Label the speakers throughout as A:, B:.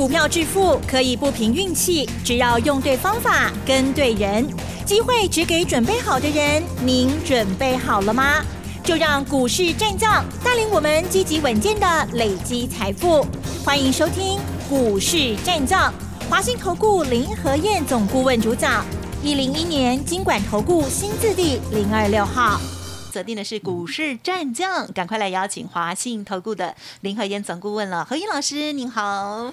A: 股票致富可以不凭运气，只要用对方法、跟对人，机会只给准备好的人。您准备好了吗？就让股市战将带领我们积极稳健的累积财富。欢迎收听股市战将，华信投顾林和燕总顾问主讲，一零一年经管投顾新字第零二六号。锁定的是股市战将，赶快来邀请华信投顾的林和燕总顾问了。何燕老师，您好。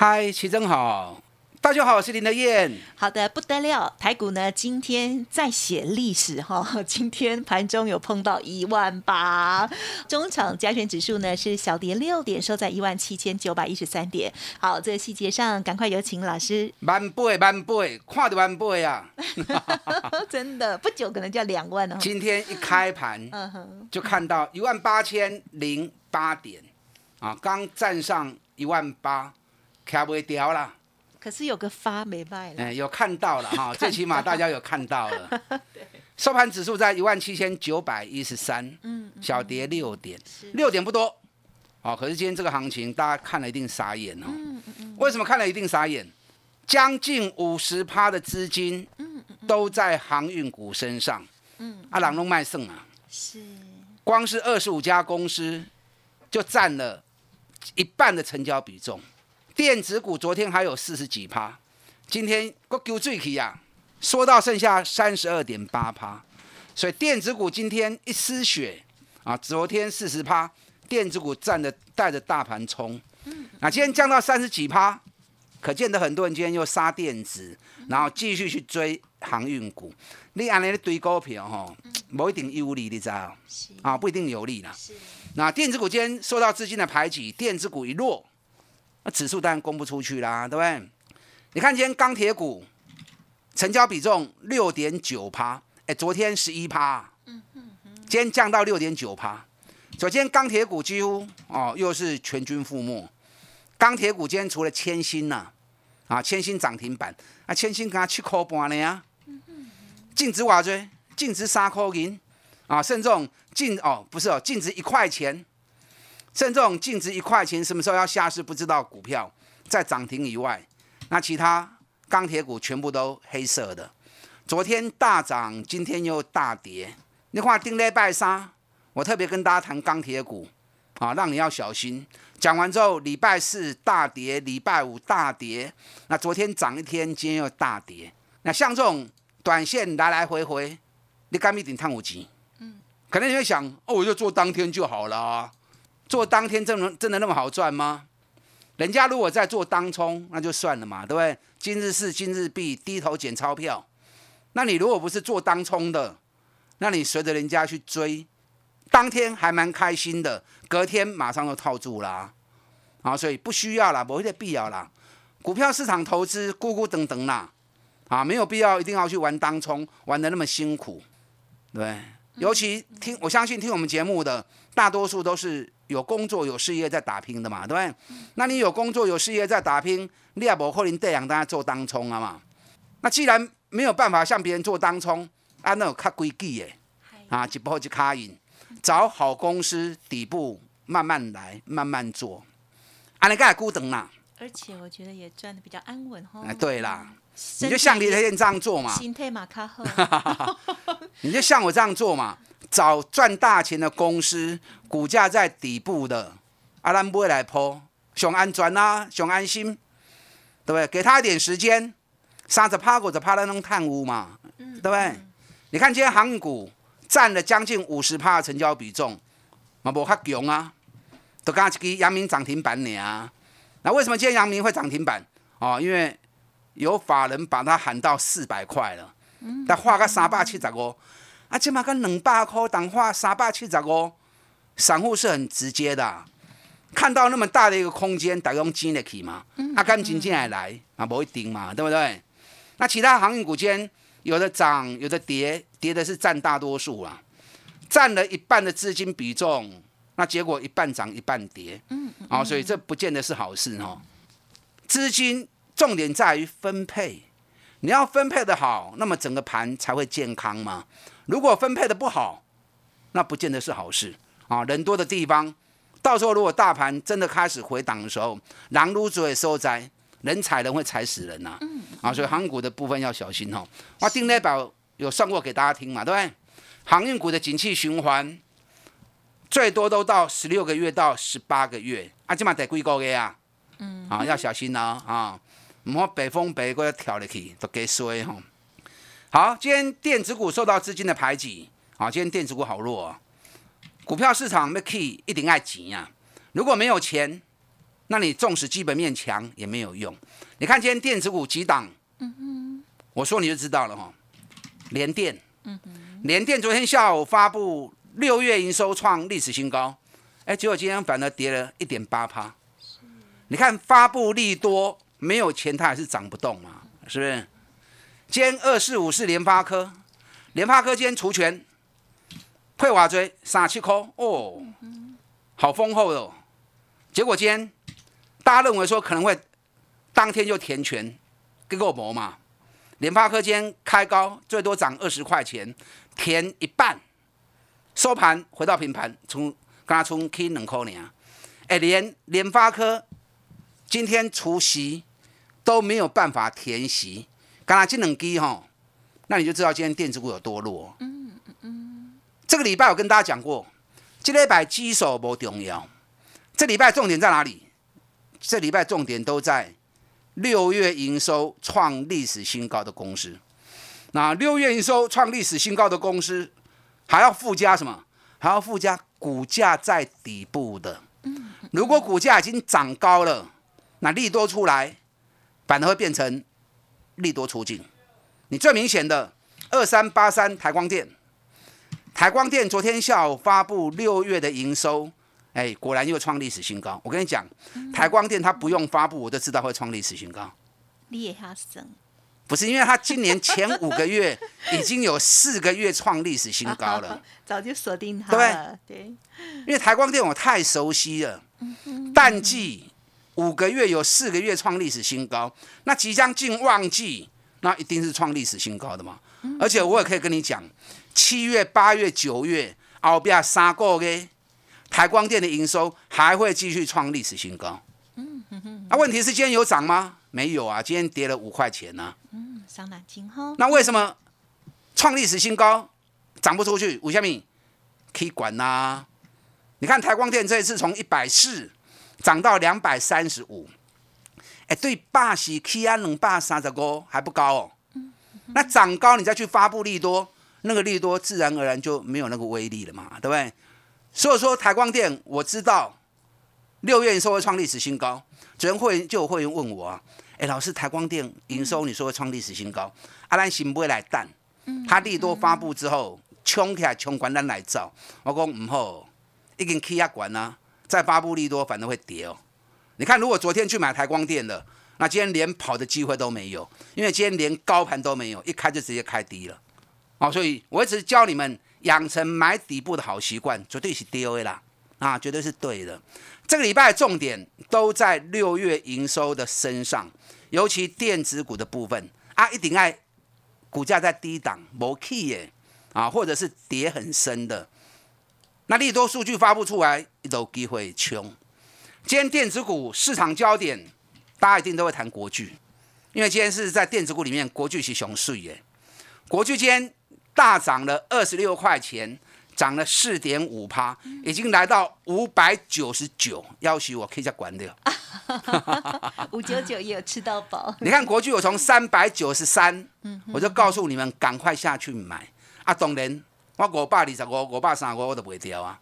B: 嗨，齐真好。大家好，我是林德燕。
A: 好的，不得了，台股呢今天在写历史哈，今天盘中有碰到一万八，中场加权指数呢是小跌六点，收在一万七千九百一十三点。好，这个细节上赶快有请老师。
B: 万倍万倍，看的万倍啊！
A: 真的，不久可能就要两万了。
B: 今天一开盘，就看到一万八千零八点啊，刚站上一万八，卡不掉啦。
A: 可是有个发没卖了，
B: 哎，有看到了哈，最起码大家有看到了。收盘指数在一万七千九百一十三，嗯，小跌六点，六点不多，哦，可是今天这个行情大家看了一定傻眼哦。嗯嗯嗯。为什么看了一定傻眼？将近五十趴的资金，都在航运股身上，嗯，阿朗龙卖剩啊，是，光是二十五家公司就占了一半的成交比重。电子股昨天还有四十几趴，今天个丢最起呀，缩到剩下三十二点八趴，所以电子股今天一失血啊，昨天四十趴，电子股占着带着大盘冲，那今天降到三十几趴，可见得很多人今天又杀电子，然后继续去追航运股，你按你堆股票吼，不一定有利，你知道？啊，不一定有利啦。那电子股今天受到资金的排挤，电子股一落。那指数当然供不出去啦，对不对？你看今天钢铁股成交比重六点九趴，哎，昨天十一趴，嗯嗯嗯，今天降到六点九趴。首先钢铁股几乎哦又是全军覆没。钢铁股今天除了千星呐，啊千星涨停板，啊千星刚七块半了呀，净值瓦追，净值三块银，啊甚至净哦不是哦净值一块钱。像这种净值一块钱，什么时候要下市不知道。股票在涨停以外，那其他钢铁股全部都黑色的。昨天大涨，今天又大跌。你话定礼拜三，我特别跟大家谈钢铁股啊，让你要小心。讲完之后，礼拜四大跌，礼拜五大跌。那昨天涨一天，今天又大跌。那像这种短线来来回回，你干一顶探五级？嗯，可能你会想，哦，我就做当天就好了。做当天真的真的那么好赚吗？人家如果在做当冲，那就算了嘛，对不对？今日事今日毕，低头捡钞票。那你如果不是做当冲的，那你随着人家去追，当天还蛮开心的，隔天马上就套住啦。啊，所以不需要啦，没这必要啦。股票市场投资，咕咕等等啦，啊，没有必要一定要去玩当冲，玩的那么辛苦，对。尤其听，我相信听我们节目的大多数都是。有工作有事业在打拼的嘛，对不对？那你有工作有事业在打拼，你也不可能这样大家做当冲啊嘛。那既然没有办法像别人做当冲，啊，那有较规矩的，啊，一步一卡印，找好公司底部慢慢来，慢慢做，安尼个孤等啦。
A: 而且我觉得也赚的比较安稳哈。
B: 哎，对啦，你就像李德燕这样做嘛。
A: 心态嘛卡好。
B: 你就像我这样做嘛。找赚大钱的公司，股价在底部的，阿兰不会来抛，熊安全啊，熊安心，对不对？给他一点时间，三十趴或者趴在那探屋嘛，对不对？你看今天航股占了将近五十趴的成交比重，嘛无较强啊，都刚一支阳明涨停板呢。那为什么今天阳明会涨停板？哦，因为有法人把它喊到四百块了，但画个三百七十五。啊，起码跟两百块，当花三百七十五，散户是很直接的，看到那么大的一个空间，大用进得去嘛？啊，敢进进来来啊，不一定嘛，对不对？那其他航运股间有的涨，有的跌，跌的是占大多数啊，占了一半的资金比重，那结果一半涨一半跌，嗯，啊，所以这不见得是好事哦。资金重点在于分配，你要分配的好，那么整个盘才会健康嘛。如果分配的不好，那不见得是好事啊！人多的地方，到时候如果大盘真的开始回档的时候，狼撸嘴收灾，人踩人会踩死人呐。嗯。啊，所以航股的部分要小心哦。我定内表有算过给大家听嘛，对不对？航运股的景气循环最多都到十六个月到十八个月，啊，起码得几个月啊。嗯。啊，要小心哦，啊，唔好北风北过要跳入去，都给衰哈。好，今天电子股受到资金的排挤，啊，今天电子股好弱啊。股票市场没 key 一定爱急呀！如果没有钱，那你纵使基本面强也没有用。你看今天电子股几档，嗯哼，我说你就知道了哈。联电，嗯哼，联电昨天下午发布六月营收创历史新高，哎，结果今天反而跌了一点八趴。你看发布利多，没有钱它还是涨不动嘛，是不是？今天二四五是联发科，联发科今天除权。配瓦追三七扣哦，好丰厚哦。结果今天大家认为说可能会当天就填权，给我磨嘛。联发科今天开高，最多涨二十块钱，填一半，收盘回到平盘，从刚刚从 K 两块呢。哎，连联发科今天除息都没有办法填息，刚才这两基哈，那你就知道今天电子股有多弱。这个礼拜我跟大家讲过，这礼拜基手不重要，这礼拜重点在哪里？这礼拜重点都在六月营收创历史新高的公司。那六月营收创历史新高的公司，还要附加什么？还要附加股价在底部的。如果股价已经涨高了，那利多出来，反而会变成利多出境。你最明显的二三八三台光电。台光电昨天下午发布六月的营收，哎，果然又创历史新高。我跟你讲，台光电它不用发布，我就知道会创历史新高。
A: 你也哈生？
B: 不是，因为它今年前五个月已经有四个月创历史新高了，
A: 早就锁定它了。对，
B: 因为台光电我太熟悉了，淡季五个月有四个月创历史新高，那即将进旺季，那一定是创历史新高的嘛。而且我也可以跟你讲。七月、八月、九月，后边三个月，台光电的营收还会继续创历史新高。嗯哼哼。那问题是今天有涨吗？没有啊，今天跌了五块钱呢。
A: 嗯，伤脑筋哈。
B: 那为什么创历史新高涨不出去？吴小敏可以管呐。你看台光电这一次从一百四涨到两百三十五，哎，对，霸喜 K 安能霸三十五还不高哦。那涨高你再去发布利多。那个利多自然而然就没有那个威力了嘛，对不对？所以说台光电我知道六月营收会创历史新高，昨天会员就有会员问我啊，哎，老师台光电营收你说会创历史新高，阿兰行不会来淡？他利多发布之后冲起来冲关单来造，我讲唔好，已经起压管啦，再发布利多反而会跌哦。你看如果昨天去买台光电的，那今天连跑的机会都没有，因为今天连高盘都没有，一开就直接开低了。哦，所以我一直教你们养成买底部的好习惯，绝对是 D O A 啦，啊，绝对是对的。这个礼拜重点都在六月营收的身上，尤其电子股的部分啊，一定爱股价在低档，没 key 耶，啊，或者是跌很深的，那利多数据发布出来，有机会穷。今天电子股市场焦点，大家一定都会谈国巨，因为今天是在电子股里面，国巨是熊市耶，国巨今天。大涨了二十六块钱，涨了四点五趴，已经来到五百九十九，要许我可以再管掉。
A: 五九九也有吃到饱。
B: 你看国巨，我从三百九十三，我就告诉你们赶快下去买。啊，当然，我五百二十五、五百三十五我都不会掉啊。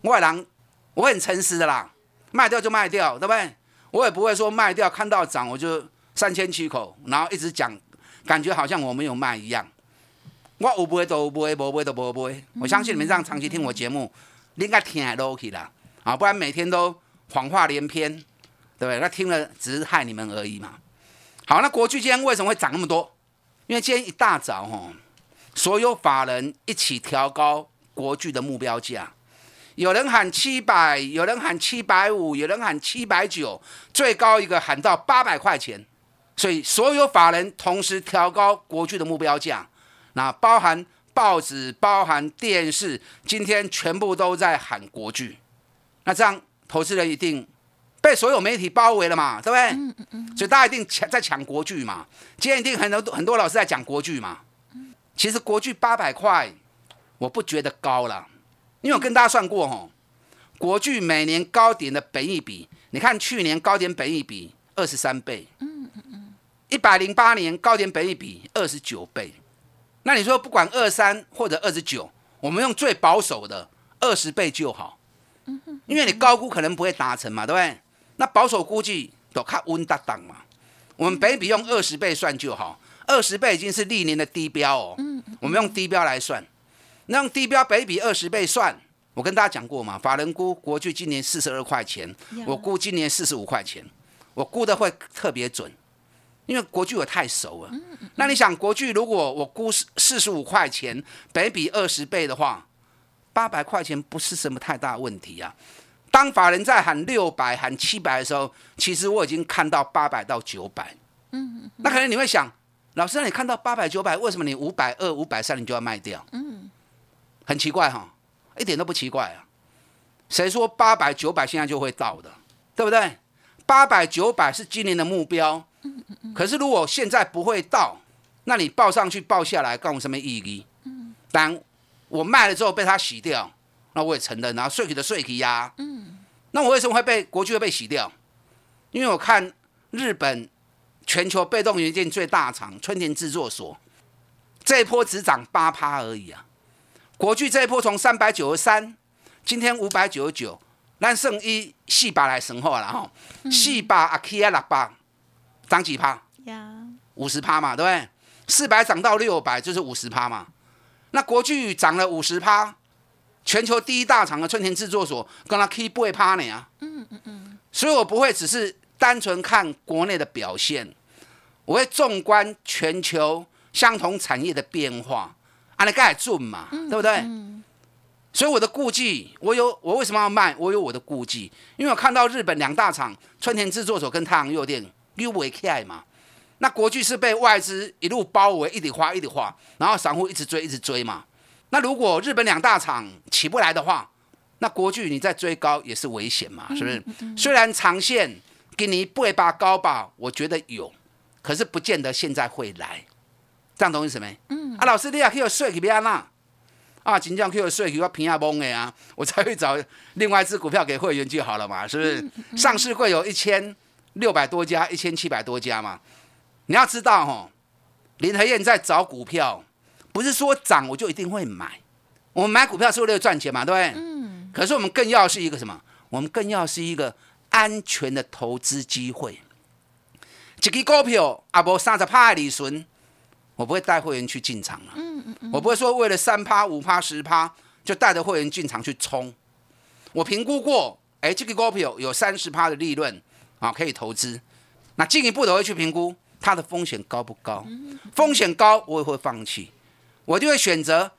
B: 我的人，我很诚实的啦，卖掉就卖掉，对不对？我也不会说卖掉看到涨我就三千七口，然后一直讲，感觉好像我没有卖一样。我有买都有买，无买都无买。我相信你们这样长期听我节目，你应该听下落去啦，啊，不然每天都谎话连篇，对不对？那听了只是害你们而已嘛。好，那国巨今天为什么会涨那么多？因为今天一大早吼，所有法人一起调高国巨的目标价，有人喊七百，有人喊七百五，有人喊七百九，最高一个喊到八百块钱，所以所有法人同时调高国巨的目标价。那包含报纸、包含电视，今天全部都在喊国剧。那这样投资人一定被所有媒体包围了嘛，对不对？嗯嗯嗯。所以大家一定抢在抢国剧嘛。今天一定很多很多老师在讲国剧嘛。其实国剧八百块，我不觉得高了，因为我跟大家算过吼，国剧每年高点的本益比，你看去年高点本益比二十三倍，嗯嗯嗯，一百零八年高点本益比二十九倍。那你说不管二三或者二十九，我们用最保守的二十倍就好，因为你高估可能不会达成嘛，对不对？那保守估计都看温搭档嘛，我们本比用二十倍算就好，二十倍已经是历年的低标哦。我们用低标来算，那用低标北比二十倍算，我跟大家讲过嘛，法人估国巨今年四十二块钱，我估今年四十五块钱，我估的会特别准。因为国巨我太熟了，那你想国巨如果我估四四十五块钱，北比二十倍的话，八百块钱不是什么太大问题啊。当法人在喊六百、喊七百的时候，其实我已经看到八百到九百。嗯，那可能你会想，老师，你看到八百、九百，为什么你五百二、五百三你就要卖掉？嗯，很奇怪哈，一点都不奇怪啊。谁说八百、九百现在就会到的？对不对？八百、九百是今年的目标。可是如果现在不会到，那你报上去报下来，干我什么意义？嗯，当我卖了之后被他洗掉，那我也承认，然后税体的税给呀，嗯，那我为什么会被国际会被洗掉？因为我看日本全球被动元件最大厂春田制作所这一波只涨八趴而已啊，国巨这一波从三百九十三，今天五百九十九，那剩一四百来神话了哈，四百阿 K 啊六百。涨几趴？五十趴嘛，对不对？四百涨到六百就是五十趴嘛。那国巨涨了五十趴，全球第一大厂的春田制作所跟他 keep 不会趴你啊。嗯嗯嗯。所以我不会只是单纯看国内的表现，我会纵观全球相同产业的变化，按那盖准嘛，对不对？所以我的顾忌，我有我为什么要卖？我有我的顾忌，因为我看到日本两大厂春田制作所跟太阳诱电。又围起来嘛？那国巨是被外资一路包围，一直花一直花，然后散户一直追一直追嘛。那如果日本两大厂起不来的话，那国巨你再追高也是危险嘛？是不是？虽然长线给你不会拔高吧，我觉得有，可是不见得现在会来。这样懂意思没？嗯。啊，老师你也可以税去边啦？啊，金将可以税去我平下崩的啊，我才会找另外一只股票给会员就好了嘛？是不是？上市会有一千。六百多家，一千七百多家嘛，你要知道哈，林和燕在找股票，不是说涨我就一定会买。我们买股票是为了赚钱嘛，对不对？嗯。可是我们更要是一个什么？我们更要是一个安全的投资机会。一支股票啊，无三十趴的利润，我不会带会员去进场了。嗯嗯嗯。我不会说为了三趴、五趴、十趴就带着会员进场去冲。我评估过，哎，这个股票有三十趴的利润。啊，可以投资，那进一步的会去评估它的风险高不高？风险高，我也会放弃，我就会选择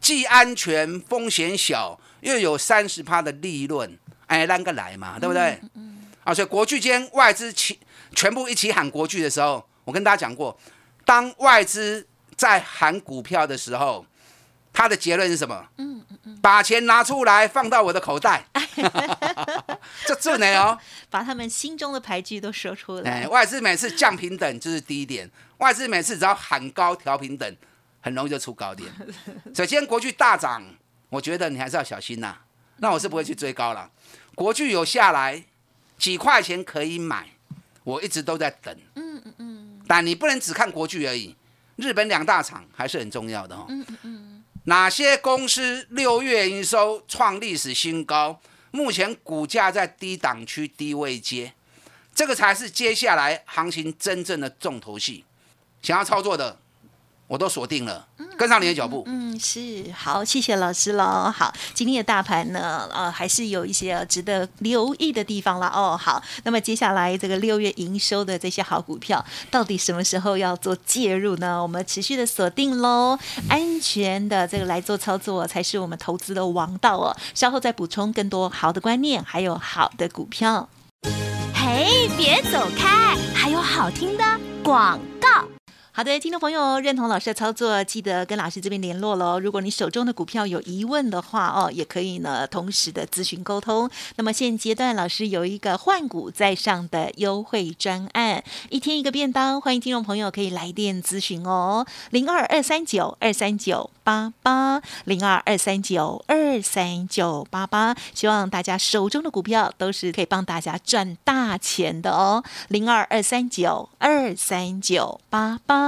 B: 既安全、风险小，又有三十趴的利润，哎，啷个来嘛，对不对？嗯啊，所以国巨间外资起全部一起喊国巨的时候，我跟大家讲过，当外资在喊股票的时候。他的结论是什么？嗯嗯嗯，把钱拿出来放到我的口袋，这这呢哦，
A: 把他们心中的牌局都说出来。
B: 外资每次降平等就是低点，外资每次只要喊高调平等，很容易就出高点。所以今天国巨大涨，我觉得你还是要小心呐。那我是不会去追高了。国巨有下来几块钱可以买，我一直都在等。嗯嗯嗯，但你不能只看国巨而已，日本两大厂还是很重要的哦。嗯嗯嗯。哪些公司六月营收创历史新高？目前股价在低档区、低位接，这个才是接下来行情真正的重头戏。想要操作的。我都锁定了，跟上你的脚步。
A: 嗯，是好，谢谢老师喽。好，今天的大盘呢，呃，还是有一些值得留意的地方了哦。好，那么接下来这个六月营收的这些好股票，到底什么时候要做介入呢？我们持续的锁定喽，安全的这个来做操作，才是我们投资的王道哦。稍后再补充更多好的观念，还有好的股票。嘿，别走开，还有好听的广告。好的，听众朋友认同老师的操作，记得跟老师这边联络喽。如果你手中的股票有疑问的话哦，也可以呢同时的咨询沟通。那么现阶段老师有一个换股在上的优惠专案，一天一个便当，欢迎听众朋友可以来电咨询哦，零二二三九二三九八八零二二三九二三九八八，希望大家手中的股票都是可以帮大家赚大钱的哦，零二二三九二三九八八。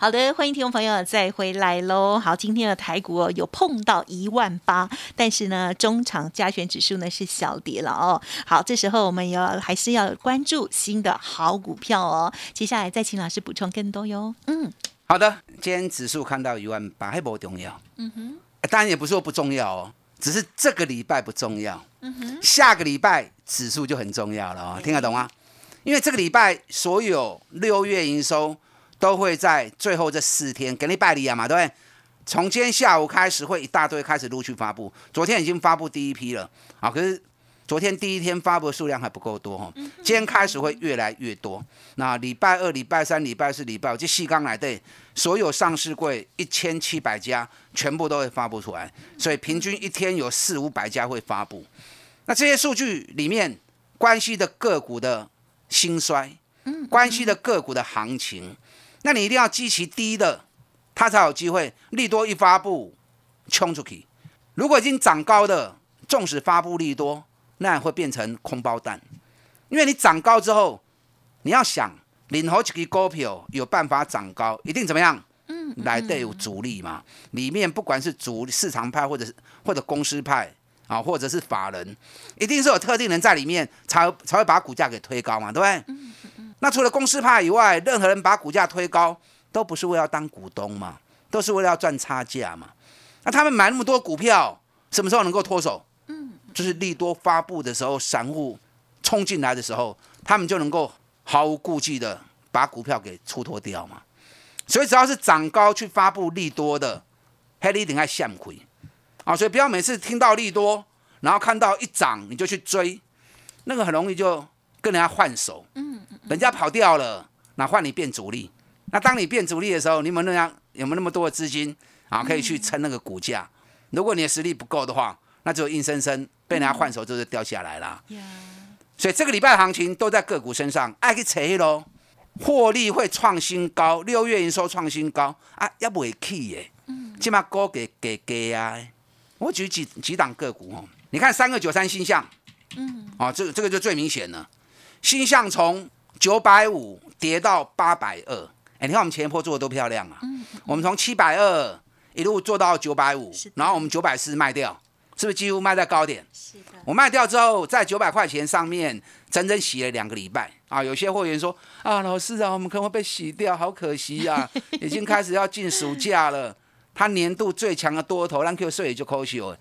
A: 好的，欢迎听众朋友再回来喽。好，今天的台股哦有碰到一万八，但是呢，中场加权指数呢是小跌了哦。好，这时候我们要还是要关注新的好股票哦。接下来再请老师补充更多哟。
B: 嗯，好的，今天指数看到一万八还不重要。嗯哼，当然也不是说不重要哦，只是这个礼拜不重要。嗯哼，下个礼拜指数就很重要了哦，听得懂吗？因为这个礼拜所有六月营收。都会在最后这四天给你拜礼啊嘛，对不对？从今天下午开始会一大堆开始陆续发布，昨天已经发布第一批了啊，可是昨天第一天发布的数量还不够多哈，今天开始会越来越多。那礼拜二、礼拜三、礼拜四、礼拜五，这细刚来对，所有上市柜一千七百家全部都会发布出来，所以平均一天有四五百家会发布。那这些数据里面关系的个股的兴衰，关系的个股的行情。那你一定要基期低的，它才有机会利多一发布冲出去。如果已经涨高的，纵使发布利多，那也会变成空包蛋。因为你涨高之后，你要想领好几个股票有办法涨高，一定怎么样？嗯，来对有主力嘛。里面不管是主市场派，或者是或者公司派啊，或者是法人，一定是有特定人在里面，才才会把股价给推高嘛，对不对？嗯。那除了公司派以外，任何人把股价推高，都不是为了当股东嘛，都是为了要赚差价嘛。那他们买那么多股票，什么时候能够脱手？嗯，就是利多发布的时候，散户冲进来的时候，他们就能够毫无顾忌的把股票给出脱掉嘛。所以只要是涨高去发布利多的，黑一定爱向亏啊。所以不要每次听到利多，然后看到一涨你就去追，那个很容易就跟人家换手。嗯。人家跑掉了，那换你变主力。那当你变主力的时候，你有没有那样有没有那么多的资金啊，可以去撑那个股价？如果你的实力不够的话，那就硬生生被人家换手，就是掉下来了。所以这个礼拜的行情都在个股身上，爱去扯喽，获利会创新高，六月营收创新高啊，也不会起耶。嗯，起码高给给给啊。我举几几档个股哦，你看三个九三星象，嗯，啊，这个这个就最明显了，星象从九百五跌到八百二，哎，你看我们前一波做的多漂亮啊！嗯，我们从七百二一路做到九百五，然后我们九百四卖掉，是不是几乎卖在高点？是的。我卖掉之后，在九百块钱上面整整洗了两个礼拜啊！有些会员说啊，老师啊，我们可能会被洗掉，好可惜呀！已经开始要进暑假了，它年度最强的多头，让 Q 税就可惜了。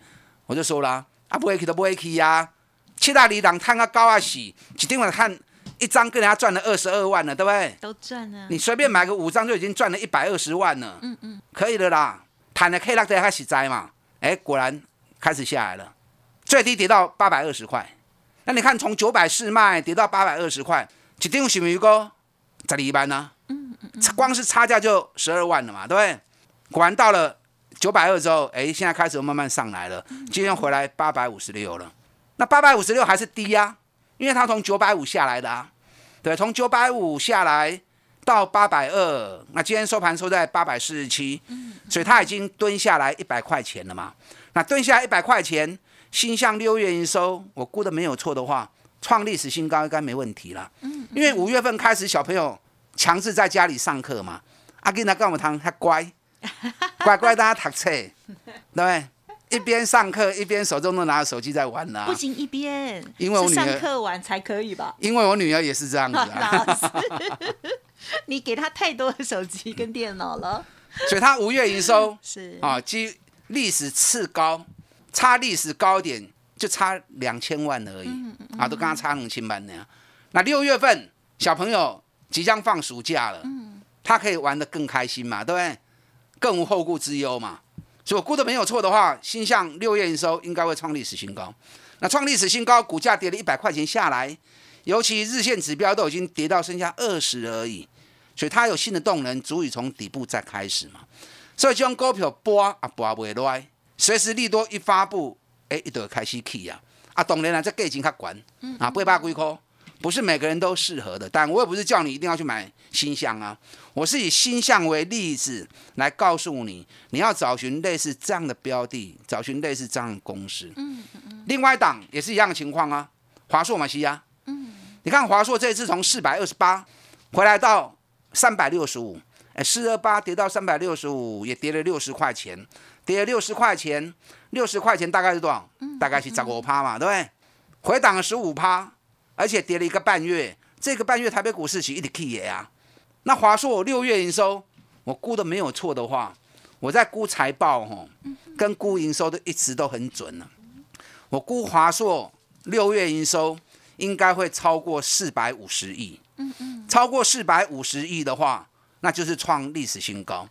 B: 我就说了，啊，不会去都不会去呀！七大里档探个高啊喜，一定会看。一张跟人家赚了二十二万了，对不对？
A: 都赚了。
B: 你随便买个五张就已经赚了一百二十万了。嗯嗯，可以的啦。谈的 K 拉在开始摘嘛？哎，果然开始下来了，最低跌到八百二十块。那你看从九百四卖跌到八百二十块，一定是不是个十二万呢？嗯嗯嗯，光是差价就十二万了嘛，对不对？果然到了九百二之后，哎，现在开始慢慢上来了，今天回来八百五十六了。那八百五十六还是低呀？因为它从九百五下来的啊，对，从九百五下来到八百二，那今天收盘收在八百四十七，所以它已经蹲下来一百块钱了嘛。那蹲下来一百块钱，新向六月营收，我估的没有错的话，创历史新高应该没问题了。嗯，因为五月份开始小朋友强制在家里上课嘛，阿囡仔跟我们谈，他乖，乖乖大家读册，对不对？一边上课一边手中都拿着手机在玩呢、
A: 不行，一边。
B: 因为我女儿
A: 上课玩才可以吧？
B: 因为我女儿也是这样子、啊，
A: 老师，你给她太多的手机跟电脑了，
B: 所以她五月营收
A: 是。
B: 啊，基历史次高，差历史高点就差两千万而已，啊，都刚刚差两千万呢。那六月份小朋友即将放暑假了，他可以玩得更开心嘛，对不对？更无后顾之忧嘛。所以我估的没有错的话，新向六月营收应该会创历史新高。那创历史新高，股价跌了一百块钱下来，尤其日线指标都已经跌到剩下二十而已，所以它有新的动能，足以从底部再开始嘛。所以这种股票波啊波不会来，随时利多一发布，哎，一就开始起啊。啊，当然啦，这价钱较悬，啊，八百几块，不是每个人都适合的。但我也不是叫你一定要去买新象啊，我是以新象为例子来告诉你，你要找寻类似这样的标的，找寻类似这样的公司。嗯嗯另外一档也是一样的情况啊，华硕嘛西亚。嗯。你看华硕这次从四百二十八回来到三百六十五。哎，四二八跌到三百六十五，也跌了六十块钱，跌了六十块钱，六十块钱大概是多少？大概是十五趴嘛，对不对？回档了十五趴，而且跌了一个半月，这个半月台北股市是一直 K 也啊。那华硕六月营收，我估的没有错的话，我在估财报吼，跟估营收都一直都很准了。我估华硕六月营收应该会超过四百五十亿，超过四百五十亿的话。那就是创历史新高。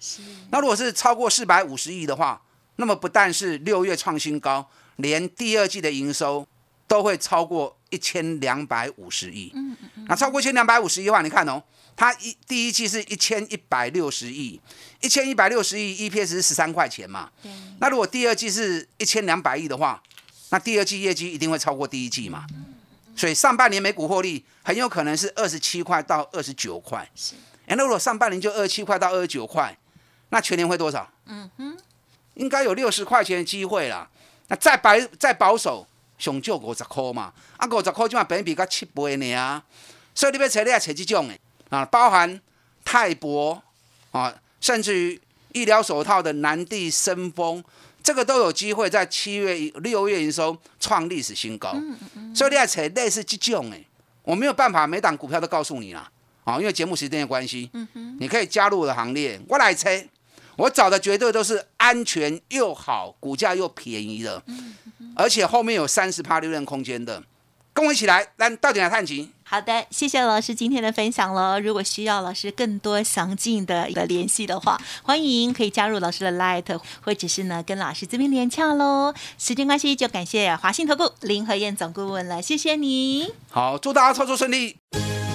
B: 那如果是超过四百五十亿的话，那么不但是六月创新高，连第二季的营收都会超过一千两百五十亿。嗯嗯那超过一千两百五十亿的话，你看哦，它一第一季是一千一百六十亿，一千一百六十亿 EPS 是十三块钱嘛。那如果第二季是一千两百亿的话，那第二季业绩一定会超过第一季嘛。所以上半年每股获利很有可能是二十七块到二十九块。是。哎，那如果上半年就二十七块到二十九块，那全年会多少？嗯哼，应该有六十块钱的机会啦。那再白再保守，上就五十块嘛。啊，五十块就嘛本比较七倍呢啊。所以你要找你要找这种的啊，包含泰博啊，甚至于医疗手套的南地生风，这个都有机会在七月六月营收创历史新高。嗯嗯。所以你要找类似这种的，我没有办法每档股票都告诉你啦。啊，因为节目时间的关系，嗯，你可以加入我的行列。我来猜，我找的绝对都是安全又好、股价又便宜的，嗯而且后面有三十趴利润空间的，跟我一起来，来到底来探情。
A: 好的，谢谢老师今天的分享了。如果需要老师更多详尽的一个联系的话，欢迎可以加入老师的 Light，或者是呢跟老师这边连洽喽。时间关系，就感谢华信投顾林和燕总顾问了，谢谢你。
B: 好，祝大家操作顺利。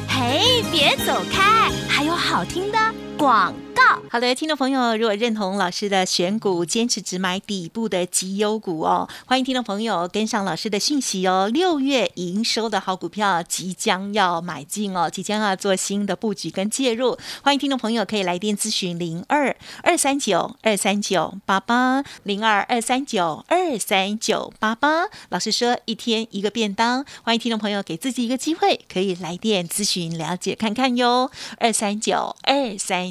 A: 嘿，别走开，还有好听的广告。好的，听众朋友，如果认同老师的选股，坚持只买底部的绩优股哦，欢迎听众朋友跟上老师的讯息哦。六月营收的好股票即将要买进哦，即将要做新的布局跟介入，欢迎听众朋友可以来电咨询零二二三九二三九八八零二二三九二三九八八。老师说一天一个便当，欢迎听众朋友给自己一个机会，可以来电咨询了解看看哟。二三九二三